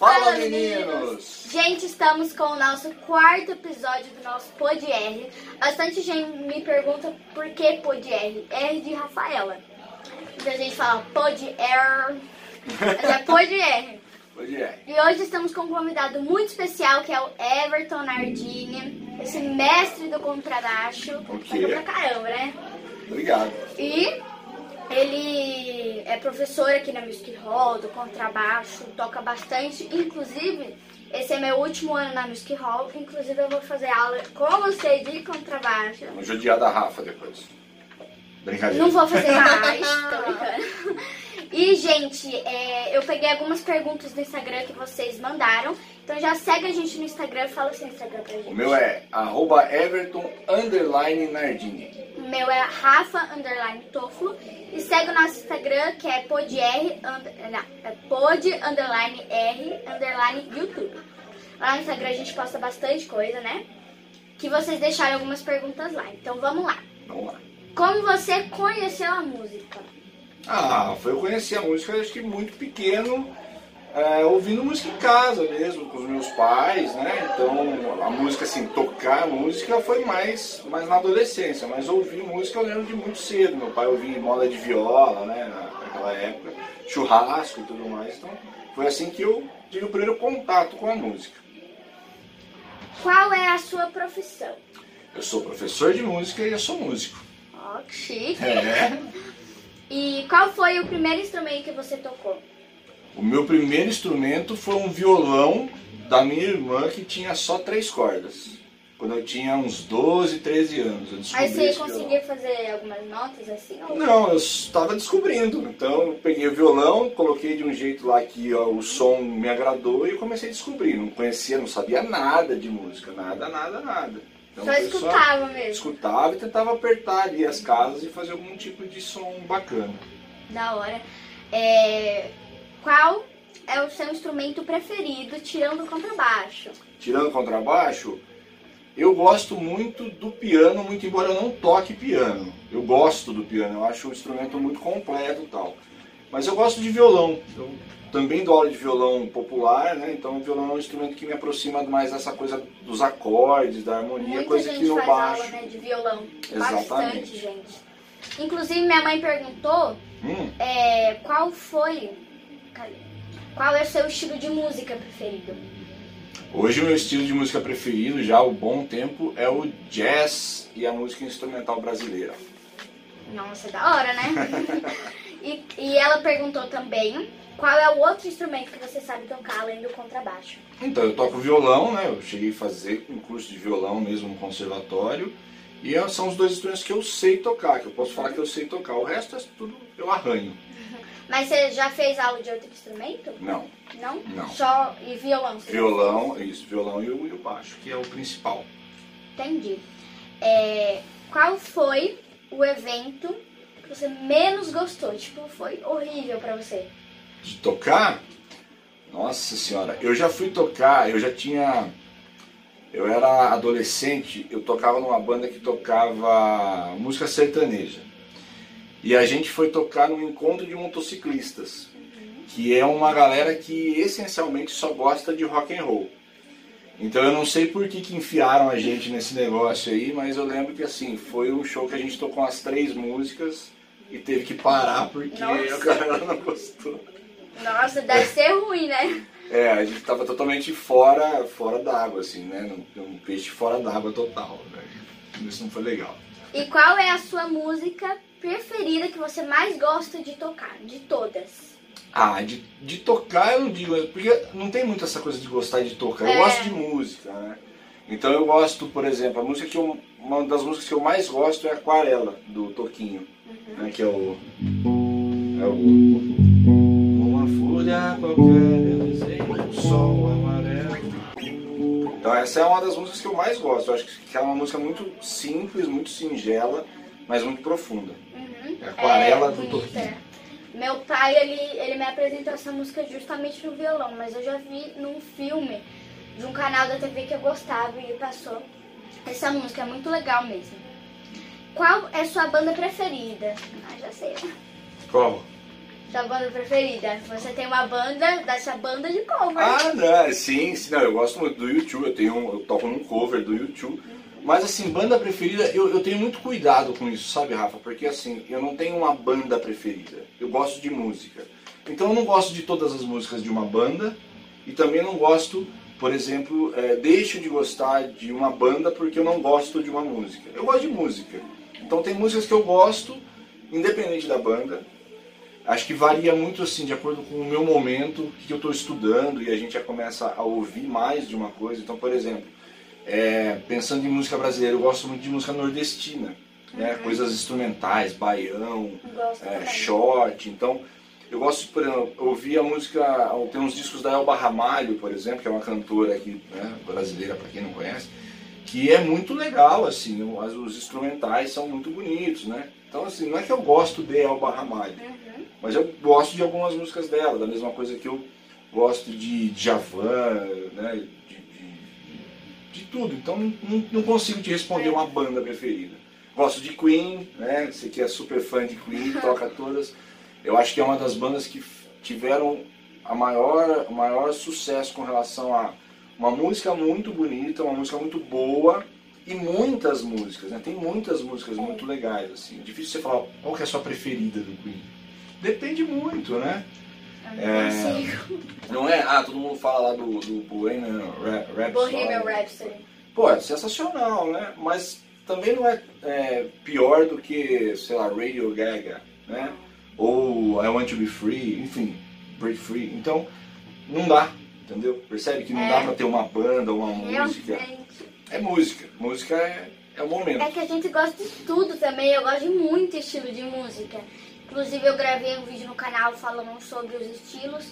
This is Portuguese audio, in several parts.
Fala, meninos! Gente, estamos com o nosso quarto episódio do nosso Pod R. Bastante gente me pergunta por que Pod R. R de Rafaela. Muita gente fala Pod R. Mas é Pod R. Hoje é. E hoje estamos com um convidado muito especial que é o Everton Nardini, esse mestre do contrabaixo. Ok. Toca pra caramba, né? Obrigado. E ele é professor aqui na Music Hall do contrabaixo, toca bastante. Inclusive, esse é meu último ano na Music Hall. Inclusive, eu vou fazer aula com você de contrabaixo. Vamos judiar da Rafa depois. Brincadeira. Não vou fazer mais, tô brincando. E, gente, é, eu peguei algumas perguntas do Instagram que vocês mandaram. Então já segue a gente no Instagram, fala o seu Instagram pra gente. O meu é arroba Everton underline Nardini. O meu é Rafa underline Toflo. E segue o nosso Instagram, que é podr, under, não, é pod underline r underline YouTube. Lá no Instagram a gente posta bastante coisa, né? Que vocês deixaram algumas perguntas lá. Então vamos lá. Vamos lá. Como você conheceu a música? Ah, foi eu conheci a música acho que muito pequeno, é, ouvindo música em casa mesmo, com os meus pais, né? Então a música, assim, tocar música foi mais, mais na adolescência, mas ouvir música eu lembro de muito cedo. Meu pai ouvia moda de viola, né? na- Naquela época, churrasco e tudo mais. Então foi assim que eu tive o primeiro contato com a música. Qual é a sua profissão? Eu sou professor de música e eu sou músico. Ó, que chique. É. E qual foi o primeiro instrumento que você tocou? O meu primeiro instrumento foi um violão da minha irmã que tinha só três cordas. Quando eu tinha uns 12, 13 anos. Aí você conseguia fazer algumas notas assim? Ou... violão. Não, eu estava descobrindo. Então eu peguei o violão, coloquei de um jeito lá que ó, o som me agradou e eu comecei a descobrir. Não conhecia, não sabia nada de música. Nada, nada, nada. Então, Só escutava mesmo. escutava e tentava apertar ali as casas e fazer algum tipo de som bacana. Da hora. É, Qual é o seu instrumento preferido, tirando o contrabaixo? tirando o contrabaixo, eu gosto muito do piano, muito embora eu não toque piano. Eu gosto do piano, eu acho um instrumento muito completo e tal. Mas eu gosto de violão. Eu também dou aula de violão popular, né? Então o violão é um instrumento que me aproxima mais dessa coisa dos acordes, da harmonia, Muita coisa que gente no faz baixo. aula né, de violão. Exatamente. Bastante gente. Inclusive, minha mãe perguntou Hum, é, qual foi. Qual é o seu estilo de música preferido? Hoje o meu estilo de música preferido, já há um bom tempo, é o jazz e a música instrumental brasileira. Nossa, é da hora, né? e, e ela perguntou também qual é o outro instrumento que você sabe tocar além do contrabaixo. Então, eu toco violão, né? Eu cheguei a fazer um curso de violão mesmo no conservatório. E é- são os dois instrumentos que eu sei tocar, que eu posso falar que eu sei tocar. O resto é tudo eu arranho. Mas você já fez aula de outro instrumento? Não. Não? Não. Só e violão? Violão, isso, violão e o, e o baixo, que é o principal. Entendi. É, qual foi o evento você menos gostou? Tipo, foi horrível pra você. De tocar, nossa senhora, eu já fui tocar, eu já tinha. Eu era adolescente, eu tocava numa banda que tocava música sertaneja. E a gente foi tocar num encontro de motociclistas, que é uma galera que essencialmente só gosta de rock and roll. Então eu não sei por que, que enfiaram a gente nesse negócio aí, mas eu lembro que assim, foi um show que a gente tocou umas três músicas e teve que parar porque Nossa. a galera não gostou. Nossa, deve ser ruim, né? É, a gente tava totalmente fora, fora d'água, assim, né? Um, peixe fora d'água total, né? Isso não foi legal. E qual é a sua música preferida que você mais gosta de tocar? De todas. Ah, de, de tocar eu não digo, porque não tem muito essa coisa de gostar de tocar. Eu É. gosto de música, né? Então eu gosto, por exemplo, a música que eu, uma das músicas que eu mais gosto é Aquarela, do Toquinho, né? Que é o. É o. Uma folha qualquer, eu desenho um sol amarelo. Então essa é uma das músicas que eu mais gosto. Eu acho que é uma música muito simples, muito singela, mas muito profunda. Uhum. É Aquarela É, do. Toquinho. Meu pai, ele, ele me apresentou essa música justamente no violão, mas eu já vi num filme de um canal da TV que eu gostava e passou essa música, é muito legal mesmo. Qual é sua banda preferida? Ah, já sei. Qual? Sua banda preferida? Você tem uma banda da sua banda de cover. Ah, não, sim, sim, não, eu gosto muito do YouTube, eu tenho, eu toco num cover do YouTube. Mas assim, banda preferida, eu, eu tenho muito cuidado com isso, sabe, Rafa? Porque assim, eu não tenho uma banda preferida. Eu gosto de música. Então eu não gosto de todas as músicas de uma banda e também não gosto, por exemplo, é, deixo de gostar de uma banda porque eu não gosto de uma música. Eu gosto de música. Então tem músicas que eu gosto, independente da banda. Acho que varia muito assim, de acordo com o meu momento, o que eu estou estudando, e a gente já começa a ouvir mais de uma coisa. Então, por exemplo, é, pensando em música brasileira, eu gosto muito de música nordestina, né? Uhum. coisas instrumentais, baião, é, short. Então, eu gosto, por exemplo, ouvir a música, tem uns discos da Elba Ramalho, por exemplo, que é uma cantora aqui, né, brasileira, para quem não conhece, que é muito legal, assim, os, instrumentais são muito bonitos, né? Então, assim, não é que eu gosto de Elba Ramalho, Uhum. mas eu gosto de algumas músicas dela, da mesma coisa que eu gosto de Djavan, né, de, de, de tudo. Então, não, não consigo te responder uma banda preferida. Gosto de Queen, né? Você que é super fã de Queen, toca todas. Eu acho que é uma das bandas que tiveram a maior, o maior sucesso com relação a uma música muito bonita, uma música muito boa e muitas músicas, né? Tem muitas músicas muito legais, assim. É difícil você falar qual que é a sua preferida do Queen. Depende muito, né? É. Não é? Ah, todo mundo fala lá do, do Bohemian Rhapsody. Bohemian Rhapsody. Pô, é sensacional, né? Mas também não é, é, pior do que, sei lá, Radio Gaga, né? Ou I Want to Be Free, enfim, Break Free. Então, não dá, entendeu? Percebe que não É. dá pra ter uma banda, uma música. Realmente. É música. Música é, é o momento. É que a gente gosta de tudo também. Eu gosto de muito estilo de música. Inclusive, eu gravei um vídeo no canal falando sobre os estilos.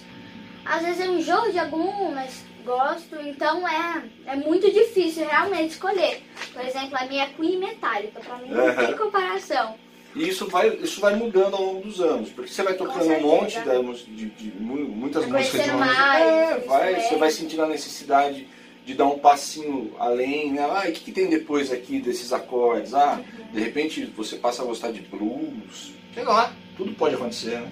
Às vezes eu enjoo de algum, mas gosto. Então é, é muito difícil realmente escolher. Por exemplo, a minha é Queen metálica. Pra mim não tem comparação. E isso vai, isso vai mudando ao longo dos anos, porque você vai tocando um monte de, de mu- muitas Vai músicas de uma mais é, vai, você vai sentindo a necessidade de dar um passinho além, né? Ah, e o que, que tem depois aqui desses acordes? Ah, de repente você passa a gostar de blues, sei lá, tudo pode acontecer, né?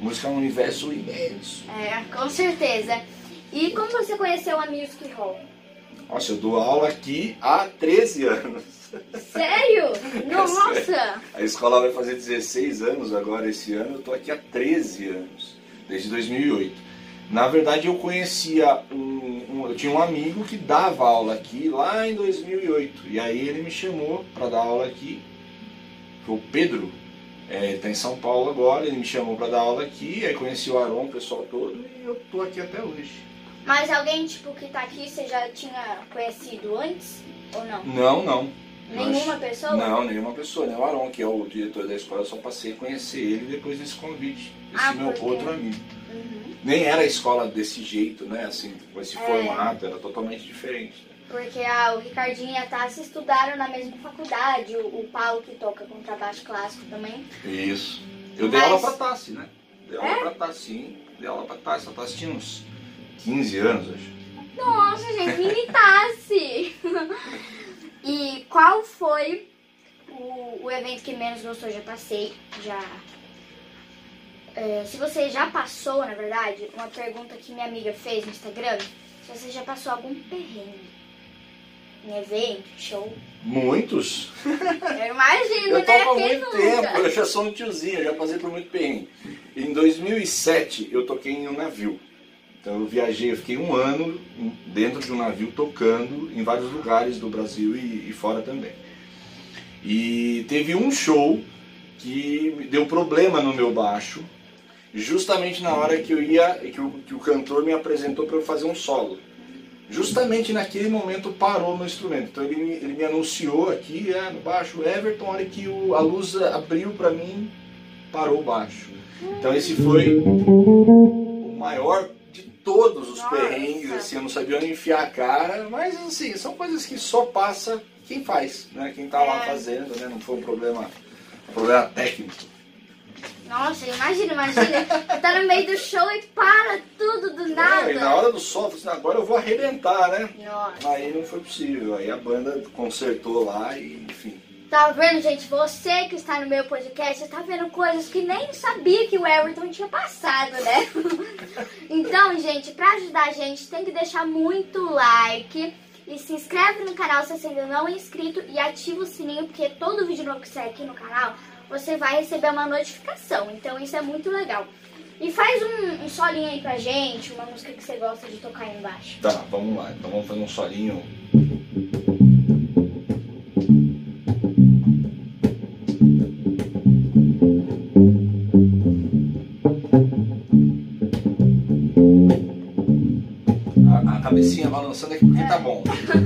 Música é um universo imenso. É, com certeza. E como você conheceu a Music Hall? Nossa, eu dou aula aqui há 13 anos. Sério? Nossa! A escola vai fazer 16 anos agora esse ano, eu estou aqui há 13 anos, desde 2008. Na verdade, eu conhecia um, um- eu tinha um amigo que dava aula aqui lá em 2008, e aí ele me chamou para dar aula aqui. Foi o Pedro, é, ele está em São Paulo agora, ele me chamou para dar aula aqui, aí conheci o Aron, o pessoal todo, e eu tô aqui até hoje. Mas alguém tipo que tá aqui você já tinha conhecido antes? Ou não? Não, não. Nenhuma Nós- pessoa? Não, nenhuma pessoa, nem o Aron, que é o diretor da escola, eu só passei a conhecer ele depois desse convite, esse Ah, meu por quê? outro amigo. Uhum. Nem era a escola desse jeito, né? Assim, com esse É. formato, era totalmente diferente. Porque ah, o Ricardinho e a Tassi estudaram na mesma faculdade. O, o Paulo que toca contrabaixo clássico também. Isso. Eu dei Mas- aula pra Tassi, né? Dei aula É? pra Tassi, sim. Dei aula pra Tassi. A Tassi tinha uns 15 anos, acho. Nossa, gente, mini Tassi! e qual foi o, o evento que menos gostou? Já passei, já. É, se você já passou, na verdade, uma pergunta que minha amiga fez no Instagram, se você já passou algum perrengue em evento, show. Muitos? Eu imagino, Eu né? há muito tempo, eu já sou um tiozinho, já passei por muito perrengue. Em 2007, eu toquei em um navio. Então eu viajei, eu fiquei um ano dentro de um navio tocando em vários lugares do Brasil e, e fora também. E teve um show que deu problema no meu baixo, justamente na hora que eu ia, que o, que o cantor me apresentou para eu fazer um solo. Justamente naquele momento parou no instrumento. Então ele, ele me anunciou aqui é, no baixo, Everton, a hora que o- a luz abriu para mim, parou o baixo. Então esse foi o maior todos os Nossa. perrengues, assim, eu não sabia onde enfiar a cara, mas assim, são coisas que só passa quem faz, né? Quem tá lá É. fazendo, né? Não foi um problema, um problema técnico. Nossa, imagina, imagina. tá no meio do show e para tudo do nada. É, e na hora do sol, assim, agora eu vou arrebentar, né? Nossa. Aí não foi possível, aí a banda consertou lá e enfim. Tá vendo, gente? Você que está no meu podcast está vendo coisas que nem sabia que o Everton tinha passado, né? então, gente, para ajudar a gente, tem que deixar muito like e se inscreve no canal se você ainda não é inscrito e ativa o sininho, porque todo vídeo novo que sai aqui no canal, você vai receber uma notificação. Então, isso é muito legal. E faz um, um solinho aí pra gente, uma música que você gosta de tocar aí embaixo. Tá, vamos lá. Então vamos fazer um solinho. Balançando aqui porque tá bom.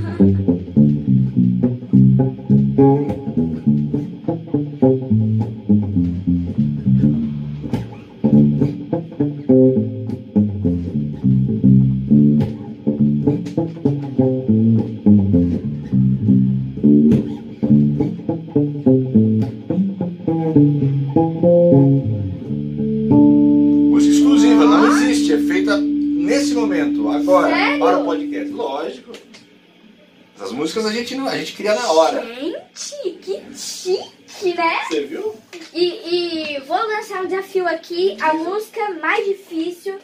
Músicas a gente, não, a gente cria na hora. Gente, que chique, né? Você viu? E, e vou lançar um desafio aqui, a música mais difícil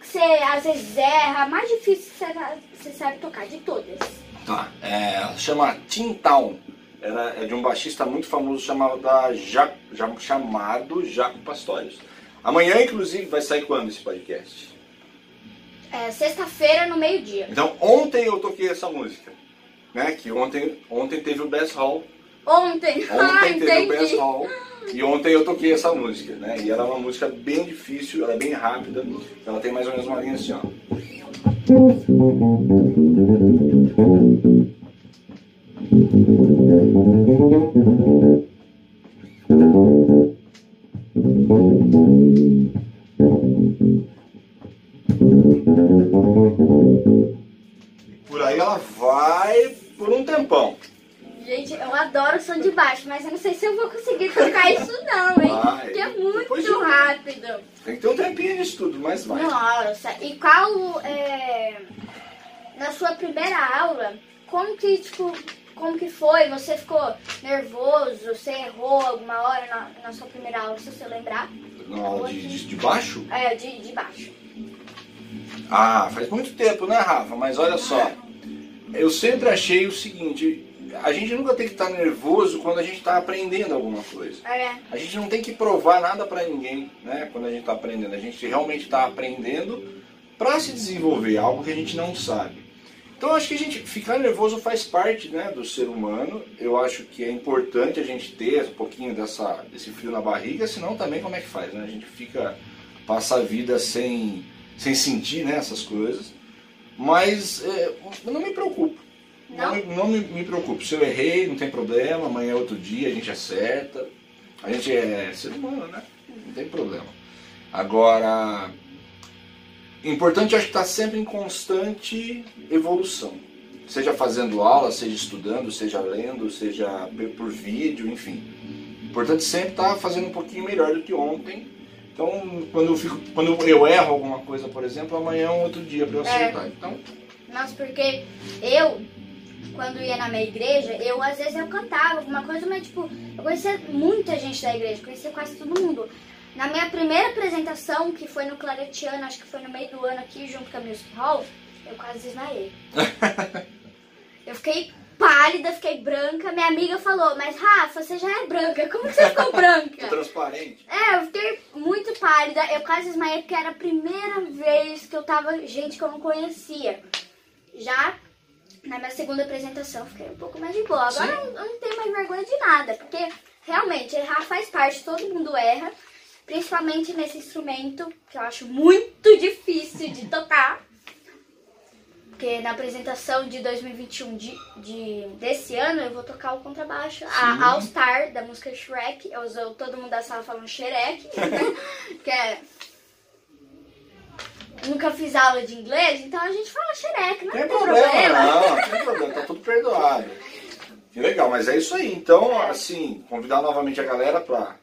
que você às vezes erra, a mais difícil que você, você sabe tocar de todas. Tá, é, chama Tin Town. Era, é de um baixista muito famoso chamado, da ja, ja- chamado Jaco Pastores. Amanhã, inclusive, vai sair quando esse podcast? É, Sexta-feira no meio-dia. Então, ontem eu toquei essa música. Né? Que ontem, ontem teve o Best Hall. Ontem. ah, Ontem teve o Best entendi. Hall. E ontem eu toquei essa música, né? E ela é uma música bem difícil, ela é bem rápida. Ela tem mais ou menos uma linha assim, ó. Vai por um tempão. Gente, eu adoro o som de baixo, mas eu não sei se eu vou conseguir tocar isso não, hein? Vai. Porque é muito rápido. Tem que ter um tempinho nisso tudo, mas vai. Nossa, e qual é, na sua primeira aula, como que tipo, como que foi? Você ficou nervoso? Você errou alguma hora na, na sua primeira aula, se você lembrar? Na aula de, de, de baixo? É, de, de baixo. Ah, faz muito tempo, né, Rafa? Mas olha só, eu sempre achei o seguinte: a gente nunca tem que estar nervoso quando a gente está aprendendo alguma coisa. É, A gente não tem que provar nada para ninguém, né? Quando a gente está aprendendo, a gente realmente está aprendendo para se desenvolver algo que a gente não sabe. Então acho que a gente ficar nervoso faz parte, né, do ser humano. Eu acho que é importante a gente ter um pouquinho dessa desse frio na barriga, senão também como é que faz, né? A gente fica passa a vida sem sem sentir né, essas coisas. Mas é, eu não me preocupo. Não, Não? me, não me, me preocupo. Se eu errei, não tem problema. Amanhã é outro dia, a gente acerta. A gente é ser humano, né? Não tem problema. Agora, importante acho que estar sempre em constante evolução. Seja fazendo aula, seja estudando, seja lendo, seja por vídeo, enfim. Importante sempre estar fazendo um pouquinho melhor do que ontem. Então, quando eu, fico, quando eu erro alguma coisa, por exemplo, amanhã é um outro dia para eu acertar. Então, Nossa, porque eu, quando ia na minha igreja, eu às vezes eu cantava alguma coisa, mas tipo, eu conhecia muita gente da igreja, conhecia quase todo mundo. Na minha primeira apresentação, que foi no Claretiano, acho que foi no meio do ano aqui, junto com a Music Hall, eu quase desmaiei. eu fiquei pálida, fiquei branca. Minha amiga falou, mas Rafa, você já é branca, como que você ficou branca? transparente. É, eu fiquei muito pálida. Eu quase desmaiei porque era a primeira vez que eu tava gente que eu não conhecia. Já na minha segunda apresentação fiquei um pouco mais de boa. Agora eu eu não tenho mais vergonha de nada, porque realmente errar faz parte, todo mundo erra. Principalmente nesse instrumento que eu acho muito difícil de tocar. Porque na apresentação de 2021 de, de, desse ano eu vou tocar o contrabaixo. A All Star da música Shrek. Eu uso todo mundo da sala falando Shrek. que é. Nunca fiz aula de inglês, então a gente fala Shrek, não Tem tem problema, problema. não, tem problema, tá tudo perdoado. Que legal, mas é isso aí. Então, É. assim, convidar novamente a galera pra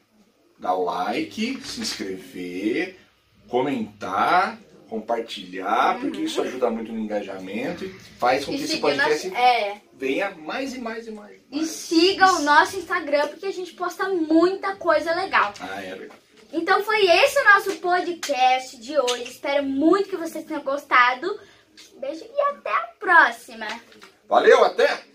dar like, se inscrever, comentar, compartilhar, porque isso ajuda muito no engajamento e faz com E que esse siga nosso- podcast é. venha mais e mais e mais. E mais. siga o nosso Instagram, porque a gente posta muita coisa legal. Ah, é verdade. Então foi esse o nosso podcast de hoje. Espero muito que vocês tenham gostado. Beijo e até a próxima. Valeu, até!